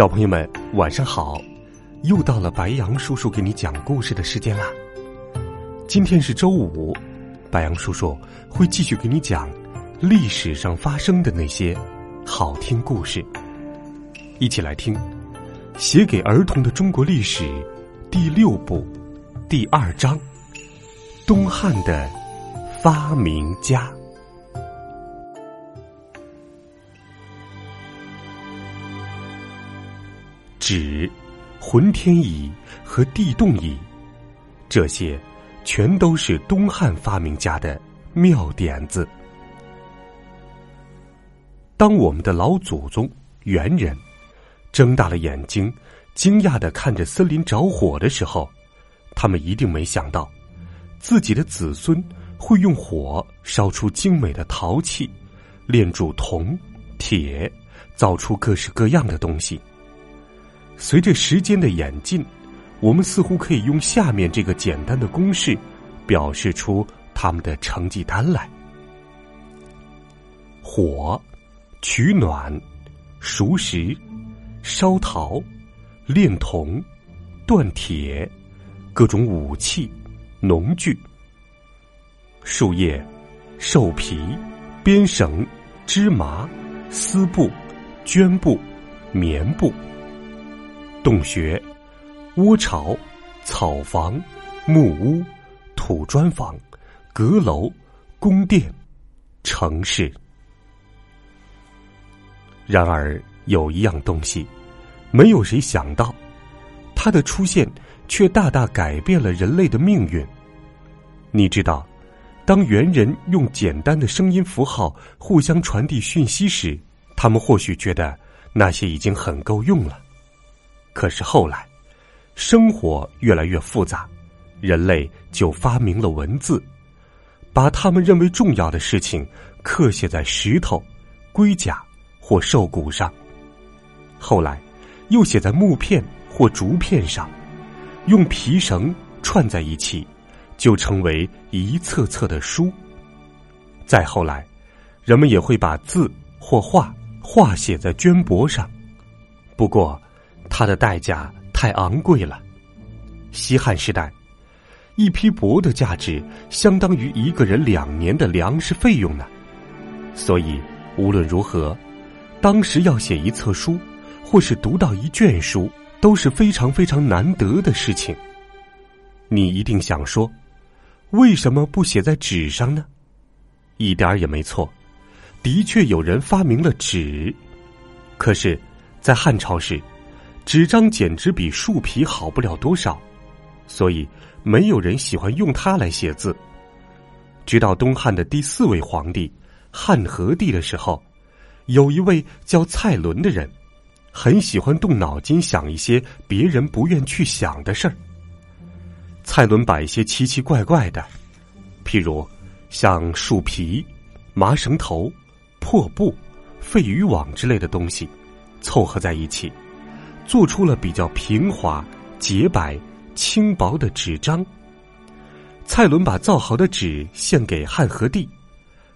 小朋友们，晚上好！又到了白羊叔叔给你讲故事的时间啦。今天是周五，白羊叔叔会继续给你讲历史上发生的那些好听故事。一起来听《写给儿童的中国历史》第六部第二章：东汉的发明家。纸、浑天仪和地动仪，这些全都是东汉发明家的妙点子。当我们的老祖宗猿人睁大了眼睛，惊讶的看着森林着火的时候，他们一定没想到，自己的子孙会用火烧出精美的陶器，炼铸铜、铁，造出各式各样的东西。随着时间的演进，我们似乎可以用下面这个简单的公式，表示出他们的成绩单来：火、取暖、熟食、烧陶、炼铜、锻铁、各种武器、农具、树叶、兽皮、编绳、织麻、丝布、绢布、棉布。洞穴、窝巢、草房、木屋、土砖房、阁楼、宫殿、城市。然而，有一样东西，没有谁想到，它的出现却大大改变了人类的命运。你知道，当猿人用简单的声音符号互相传递讯息时，他们或许觉得那些已经很够用了。可是后来，生活越来越复杂，人类就发明了文字，把他们认为重要的事情刻写在石头、龟甲或兽骨上。后来，又写在木片或竹片上，用皮绳串在一起，就成为一册册的书。再后来，人们也会把字或画画写在绢帛上。不过，它的代价太昂贵了。西汉时代，一批帛的价值相当于一个人两年的粮食费用呢。所以，无论如何，当时要写一册书，或是读到一卷书，都是非常非常难得的事情。你一定想说，为什么不写在纸上呢？一点儿也没错，的确有人发明了纸，可是，在汉朝时。纸张简直比树皮好不了多少，所以没有人喜欢用它来写字。直到东汉的第四位皇帝汉和帝的时候，有一位叫蔡伦的人，很喜欢动脑筋想一些别人不愿去想的事儿。蔡伦把一些奇奇怪怪的，譬如像树皮、麻绳头、破布、废渔网之类的东西，凑合在一起。做出了比较平滑、洁白、轻薄的纸张。蔡伦把造好的纸献给汉和帝，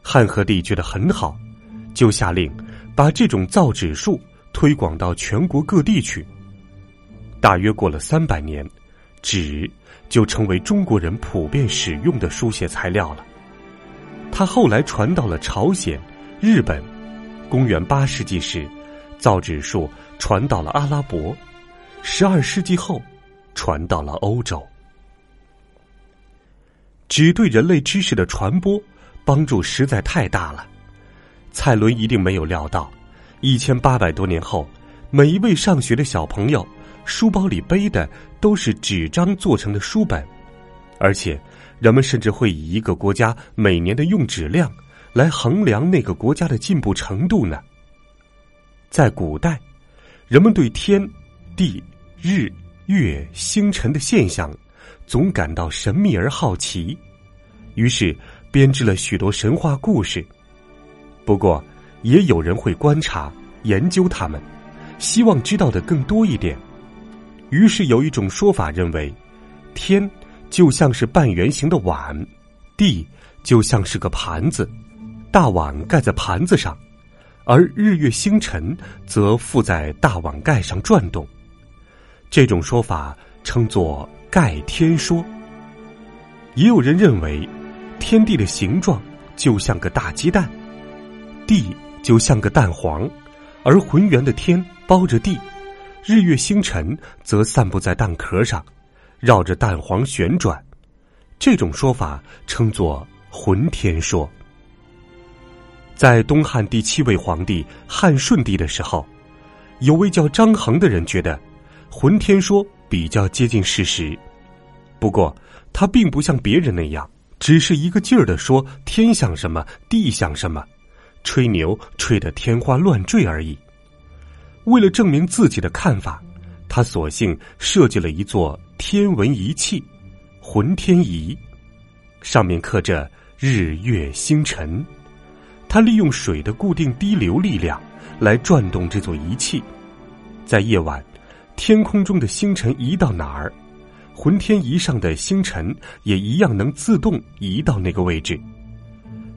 汉和帝觉得很好，就下令把这种造纸术推广到全国各地去。大约过了三百年，纸就成为中国人普遍使用的书写材料了。它后来传到了朝鲜、日本。公元八世纪时。造纸术传到了阿拉伯，十二世纪后传到了欧洲。纸对人类知识的传播帮助实在太大了。蔡伦一定没有料到，一千八百多年后，每一位上学的小朋友书包里背的都是纸张做成的书本，而且人们甚至会以一个国家每年的用纸量来衡量那个国家的进步程度呢。在古代，人们对天、地、日、月、星辰的现象总感到神秘而好奇，于是编织了许多神话故事。不过，也有人会观察、研究它们，希望知道的更多一点。于是有一种说法认为，天就像是半圆形的碗，地就像是个盘子，大碗盖在盘子上，而日月星辰则附在大碗盖上转动。这种说法称作盖天说。也有人认为，天地的形状就像个大鸡蛋，地就像个蛋黄，而浑圆的天包着地。日月星辰则散布在蛋壳上，绕着蛋黄旋转。这种说法称作“浑天说”。在东汉第七位皇帝汉顺帝的时候，有位叫张衡的人觉得“浑天说”比较接近事实。不过，他并不像别人那样，只是一个劲儿的说天想什么，地想什么，吹牛吹得天花乱坠而已。为了证明自己的看法，他索性设计了一座天文仪器——浑天仪，上面刻着日月星辰。他利用水的固定滴流力量来转动这座仪器，在夜晚，天空中的星辰移到哪儿，浑天仪上的星辰也一样能自动移到那个位置。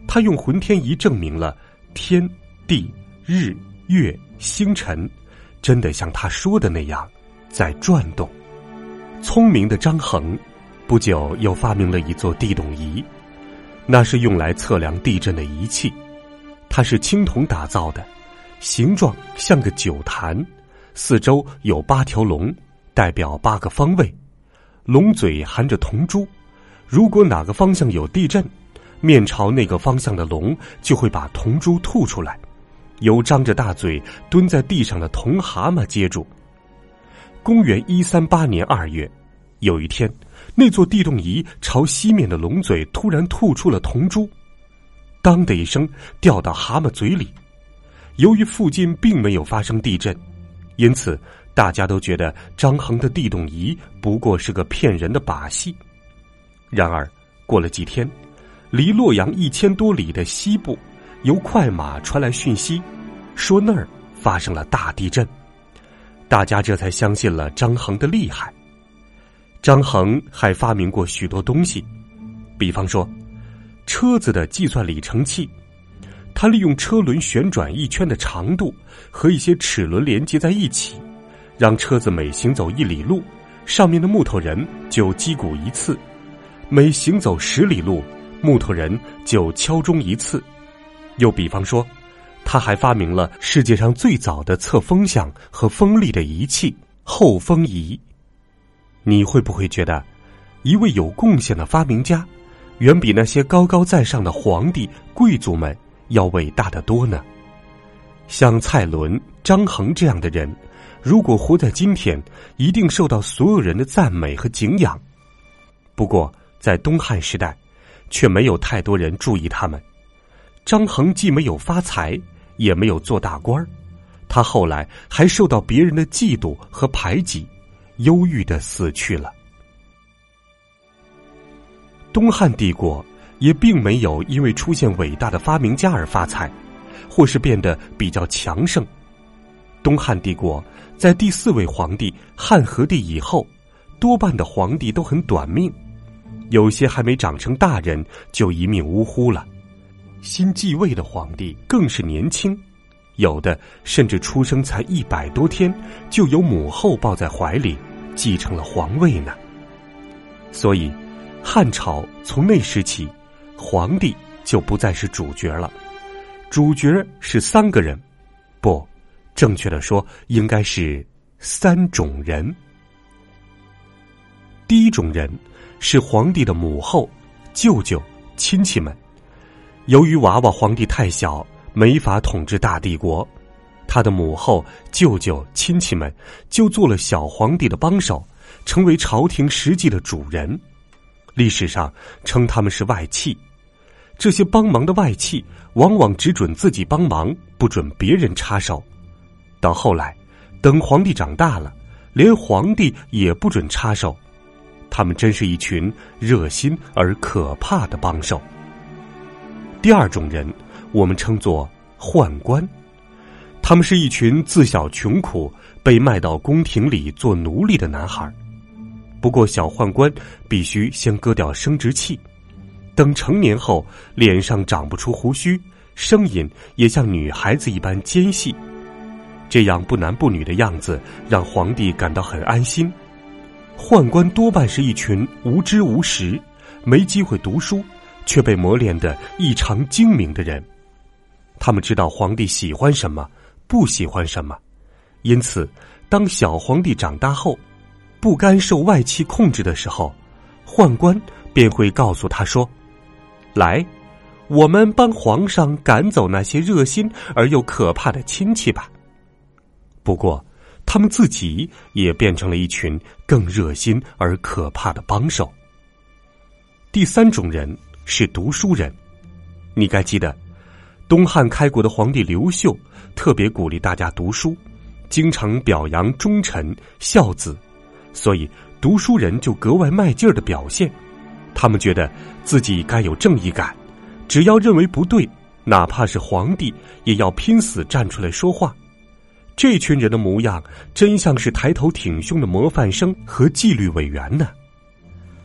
他用浑天仪证明了天地日。月星辰，真的像他说的那样，在转动。聪明的张衡，不久又发明了一座地动仪，那是用来测量地震的仪器。它是青铜打造的，形状像个酒坛，四周有八条龙，代表八个方位。龙嘴含着铜珠，如果哪个方向有地震，面朝那个方向的龙就会把铜珠吐出来。由张着大嘴蹲在地上的铜蛤蟆接住。公元一三八年二月，有一天，那座地动仪朝西面的龙嘴突然吐出了铜珠，当的一声掉到蛤蟆嘴里。由于附近并没有发生地震，因此大家都觉得张衡的地动仪不过是个骗人的把戏。然而，过了几天，离洛阳一千多里的西部。由快马传来讯息，说那儿发生了大地震，大家这才相信了张衡的厉害。张衡还发明过许多东西，比方说车子的计算里程器，他利用车轮旋转一圈的长度和一些齿轮连接在一起，让车子每行走一里路，上面的木头人就击鼓一次；每行走十里路，木头人就敲钟一次。又比方说，他还发明了世界上最早的测风向和风力的仪器——后风仪。你会不会觉得，一位有贡献的发明家，远比那些高高在上的皇帝、贵族们要伟大的多呢？像蔡伦、张衡这样的人，如果活在今天，一定受到所有人的赞美和敬仰。不过，在东汉时代，却没有太多人注意他们。张衡既没有发财，也没有做大官儿他后来还受到别人的嫉妒和排挤，忧郁的死去了。东汉帝国也并没有因为出现伟大的发明家而发财，或是变得比较强盛。东汉帝国在第四位皇帝汉和帝以后，多半的皇帝都很短命，有些还没长成大人就一命呜呼了。新继位的皇帝更是年轻，有的甚至出生才一百多天，就有母后抱在怀里，继承了皇位呢。所以，汉朝从那时起，皇帝就不再是主角了，主角是三个人，不，正确的说应该是三种人。第一种人是皇帝的母后、舅舅、亲戚们。由于娃娃皇帝太小，没法统治大帝国，他的母后、舅舅、亲戚们就做了小皇帝的帮手，成为朝廷实际的主人。历史上称他们是外戚。这些帮忙的外戚往往只准自己帮忙，不准别人插手。到后来，等皇帝长大了，连皇帝也不准插手。他们真是一群热心而可怕的帮手。第二种人，我们称作宦官，他们是一群自小穷苦、被卖到宫廷里做奴隶的男孩。不过，小宦官必须先割掉生殖器，等成年后，脸上长不出胡须，声音也像女孩子一般尖细，这样不男不女的样子，让皇帝感到很安心。宦官多半是一群无知无识、没机会读书，却被磨练的异常精明的人。他们知道皇帝喜欢什么，不喜欢什么，因此，当小皇帝长大后，不甘受外戚控制的时候，宦官便会告诉他说：“来，我们帮皇上赶走那些热心而又可怕的亲戚吧。”不过。他们自己也变成了一群更热心而可怕的帮手。第三种人是读书人，你该记得，东汉开国的皇帝刘秀特别鼓励大家读书，经常表扬忠臣孝子，所以读书人就格外卖劲儿的表现。他们觉得自己该有正义感，只要认为不对，哪怕是皇帝也要拼死站出来说话。这群人的模样，真像是抬头挺胸的模范生和纪律委员呢。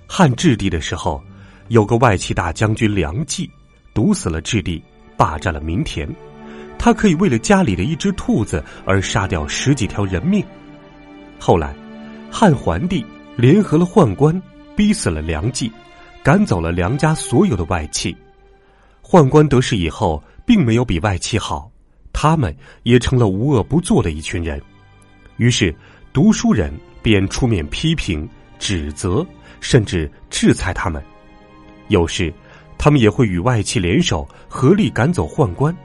汉质帝的时候，有个外戚大将军梁冀，毒死了质帝，霸占了民田。他可以为了家里的一只兔子而杀掉十几条人命。后来，汉桓帝联合了宦官，逼死了梁冀，赶走了梁家所有的外戚。宦官得势以后，并没有比外戚好。他们也成了无恶不作的一群人，于是读书人便出面批评、指责，甚至制裁他们。有时，他们也会与外戚联手，合力赶走宦官。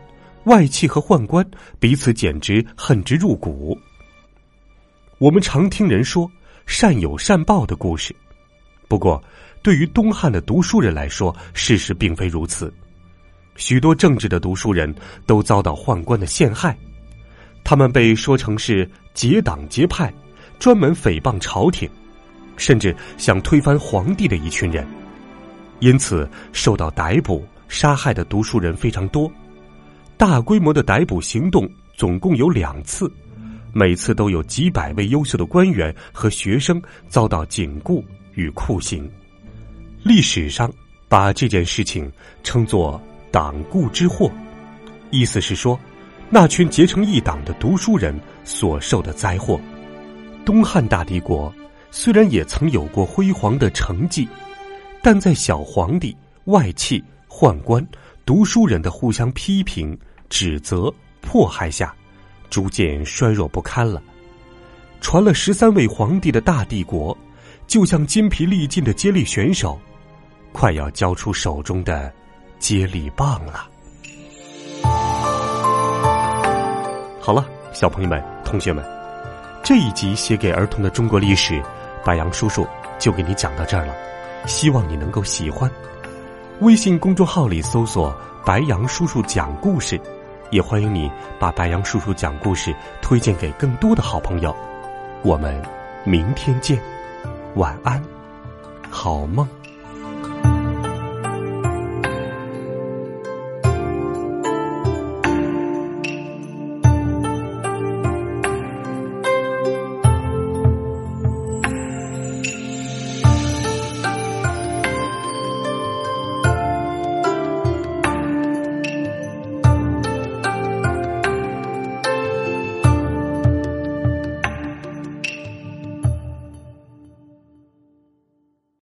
外戚和宦官彼此简直恨之入骨。我们常听人说“善有善报”的故事，不过，对于东汉的读书人来说，事实并非如此。许多正直的读书人都遭到宦官的陷害，他们被说成是结党结派，专门诽谤朝廷，甚至想推翻皇帝的一群人，因此受到逮捕、杀害的读书人非常多。大规模的逮捕行动总共有两次，每次都有几百位优秀的官员和学生遭到禁锢与酷刑。历史上把这件事情称作。党锢之祸，意思是说，那群结成一党的读书人所受的灾祸。东汉大帝国虽然也曾有过辉煌的成绩，但在小皇帝、外戚、宦官、读书人的互相批评、指责、迫害下，逐渐衰弱不堪了。传了十三位皇帝的大帝国，就像筋疲力尽的接力选手，快要交出手中的。接力棒了。好了，小朋友们、同学们，这一集写给儿童的中国历史，白杨叔叔就给你讲到这儿了。希望你能够喜欢。微信公众号里搜索“白杨叔叔讲故事”，也欢迎你把白杨叔叔讲故事推荐给更多的好朋友。我们明天见，晚安，好梦。